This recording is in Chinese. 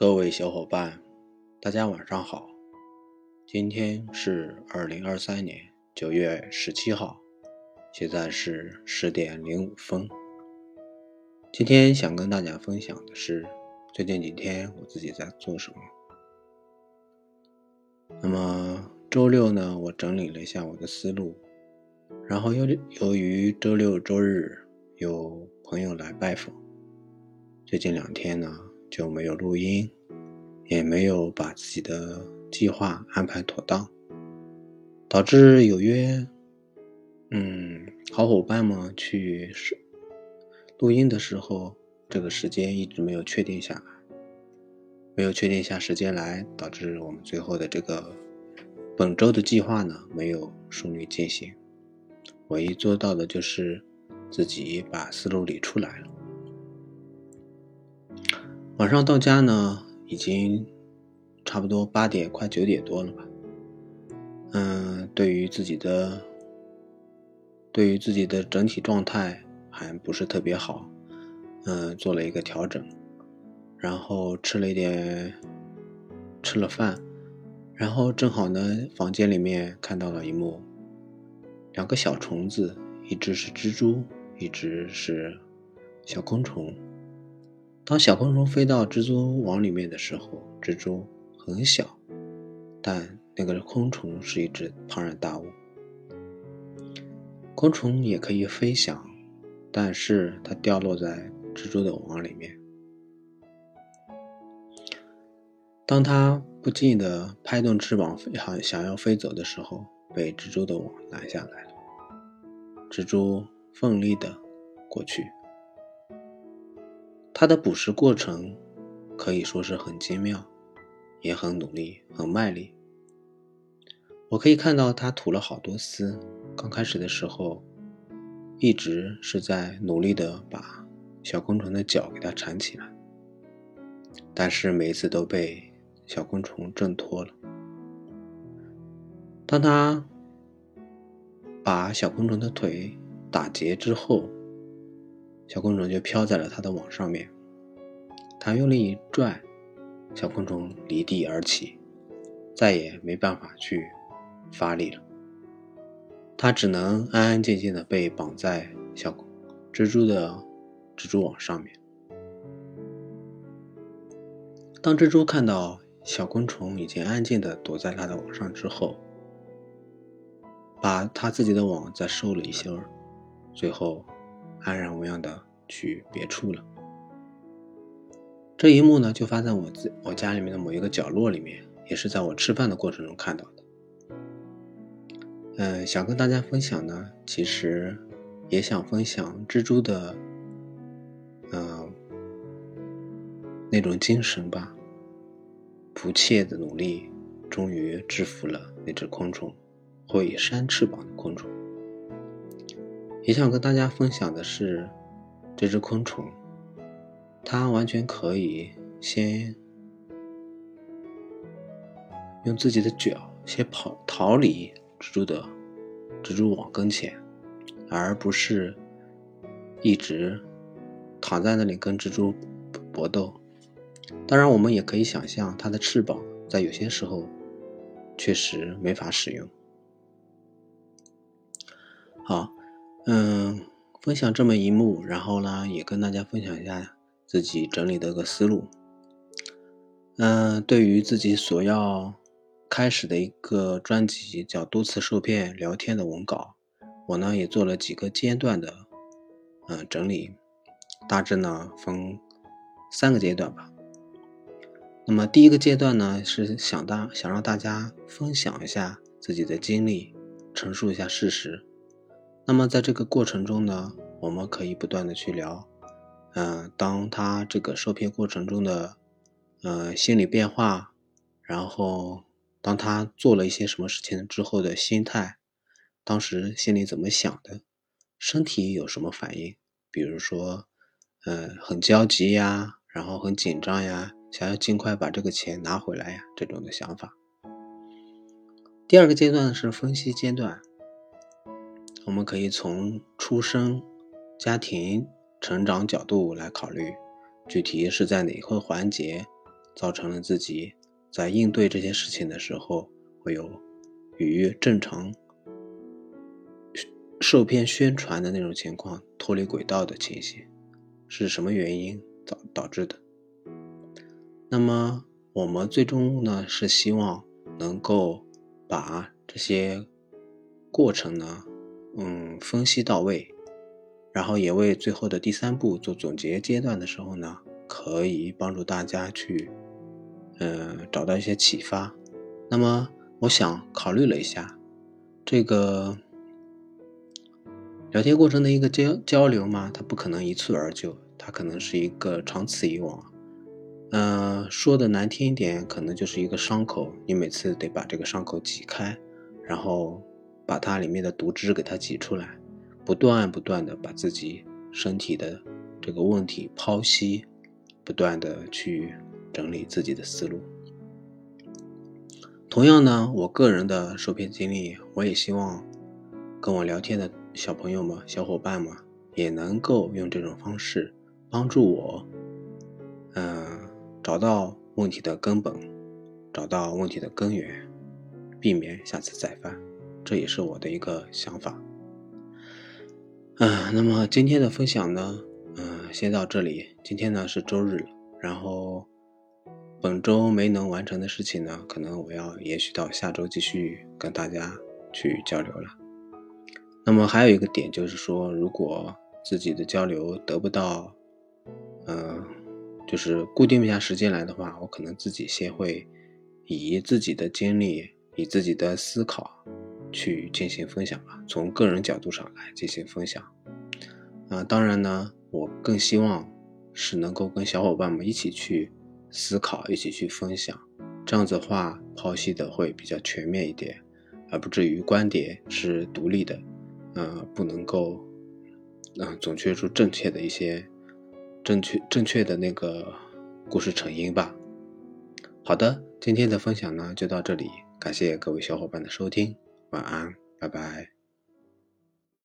各位小伙伴，大家晚上好。今天是二零二三年九月十七号，现在是十点零五分。今天想跟大家分享的是最近几天我自己在做什么。那么周六呢，我整理了一下我的思路，然后由由于周六周日有朋友来拜访，最近两天呢。就没有录音，也没有把自己的计划安排妥当，导致有约，嗯，好伙伴们去录音的时候，这个时间一直没有确定下来，没有确定下时间来，导致我们最后的这个本周的计划呢没有顺利进行。唯一做到的就是自己把思路理出来了。晚上到家呢，已经差不多八点快九点多了吧。嗯，对于自己的，对于自己的整体状态还不是特别好。嗯，做了一个调整，然后吃了一点，吃了饭，然后正好呢，房间里面看到了一幕，两个小虫子，一只是蜘蛛，一只是小昆虫。当小昆虫飞到蜘蛛网里面的时候，蜘蛛很小，但那个昆虫是一只庞然大物。昆虫也可以飞翔，但是它掉落在蜘蛛的网里面。当它不经意的拍动翅膀，想想要飞走的时候，被蜘蛛的网拦下来了。蜘蛛奋力的过去。它的捕食过程可以说是很精妙，也很努力，很卖力。我可以看到它吐了好多丝。刚开始的时候，一直是在努力的把小昆虫的脚给它缠起来，但是每一次都被小昆虫挣脱了。当它把小昆虫的腿打结之后，小昆虫就飘在了它的网上面，它用力一拽，小昆虫离地而起，再也没办法去发力了。它只能安安静静的被绑在小蜘蛛的蜘蛛网上面。当蜘蛛看到小昆虫已经安静的躲在它的网上之后，把它自己的网再收了一些，最后。安然无恙的去别处了。这一幕呢，就发在我自我家里面的某一个角落里面，也是在我吃饭的过程中看到的。嗯，想跟大家分享呢，其实也想分享蜘蛛的，嗯，那种精神吧，不懈的努力，终于制服了那只昆虫，会扇翅膀的昆虫。也想跟大家分享的是，这只昆虫，它完全可以先用自己的脚先跑逃离蜘蛛的蜘蛛网跟前，而不是一直躺在那里跟蜘蛛搏斗。当然，我们也可以想象，它的翅膀在有些时候确实没法使用。好。嗯，分享这么一幕，然后呢，也跟大家分享一下自己整理的个思路。嗯，对于自己所要开始的一个专辑叫“多次受骗聊天”的文稿，我呢也做了几个阶段的嗯整理，大致呢分三个阶段吧。那么第一个阶段呢是想大想让大家分享一下自己的经历，陈述一下事实。那么在这个过程中呢，我们可以不断的去聊，嗯，当他这个受骗过程中的，呃，心理变化，然后当他做了一些什么事情之后的心态，当时心里怎么想的，身体有什么反应，比如说，嗯，很焦急呀，然后很紧张呀，想要尽快把这个钱拿回来呀，这种的想法。第二个阶段是分析阶段。我们可以从出生、家庭成长角度来考虑，具体是在哪个环节造成了自己在应对这些事情的时候会有与正常受骗宣传的那种情况脱离轨道的情形，是什么原因导导致的？那么我们最终呢是希望能够把这些过程呢，嗯，分析到位。然后也为最后的第三步做总结阶段的时候呢，可以帮助大家去，呃，找到一些启发。那么，我想考虑了一下，这个聊天过程的一个交交流嘛，它不可能一蹴而就，它可能是一个长此以往。嗯，说的难听一点，可能就是一个伤口，你每次得把这个伤口挤开，然后把它里面的毒汁给它挤出来。不断不断的把自己身体的这个问题剖析，不断的去整理自己的思路。同样呢，我个人的受骗经历，我也希望跟我聊天的小朋友们、小伙伴们也能够用这种方式帮助我，嗯，找到问题的根本，找到问题的根源，避免下次再犯。这也是我的一个想法。嗯，那么今天的分享呢，嗯，先到这里。今天呢是周日，然后本周没能完成的事情呢，可能我要延续到下周继续跟大家去交流了。那么还有一个点就是说，如果自己的交流得不到，嗯，就是固定不下时间来的话，我可能自己先会以自己的经历，以自己的思考。去进行分享吧，从个人角度上来进行分享。啊，当然呢，我更希望是能够跟小伙伴们一起去思考，一起去分享。这样子的话，剖析的会比较全面一点，而不至于观点是独立的，呃，不能够，嗯，总结出正确的一些正确正确的那个故事成因吧。好的，今天的分享呢就到这里，感谢各位小伙伴的收听。晚安，拜拜。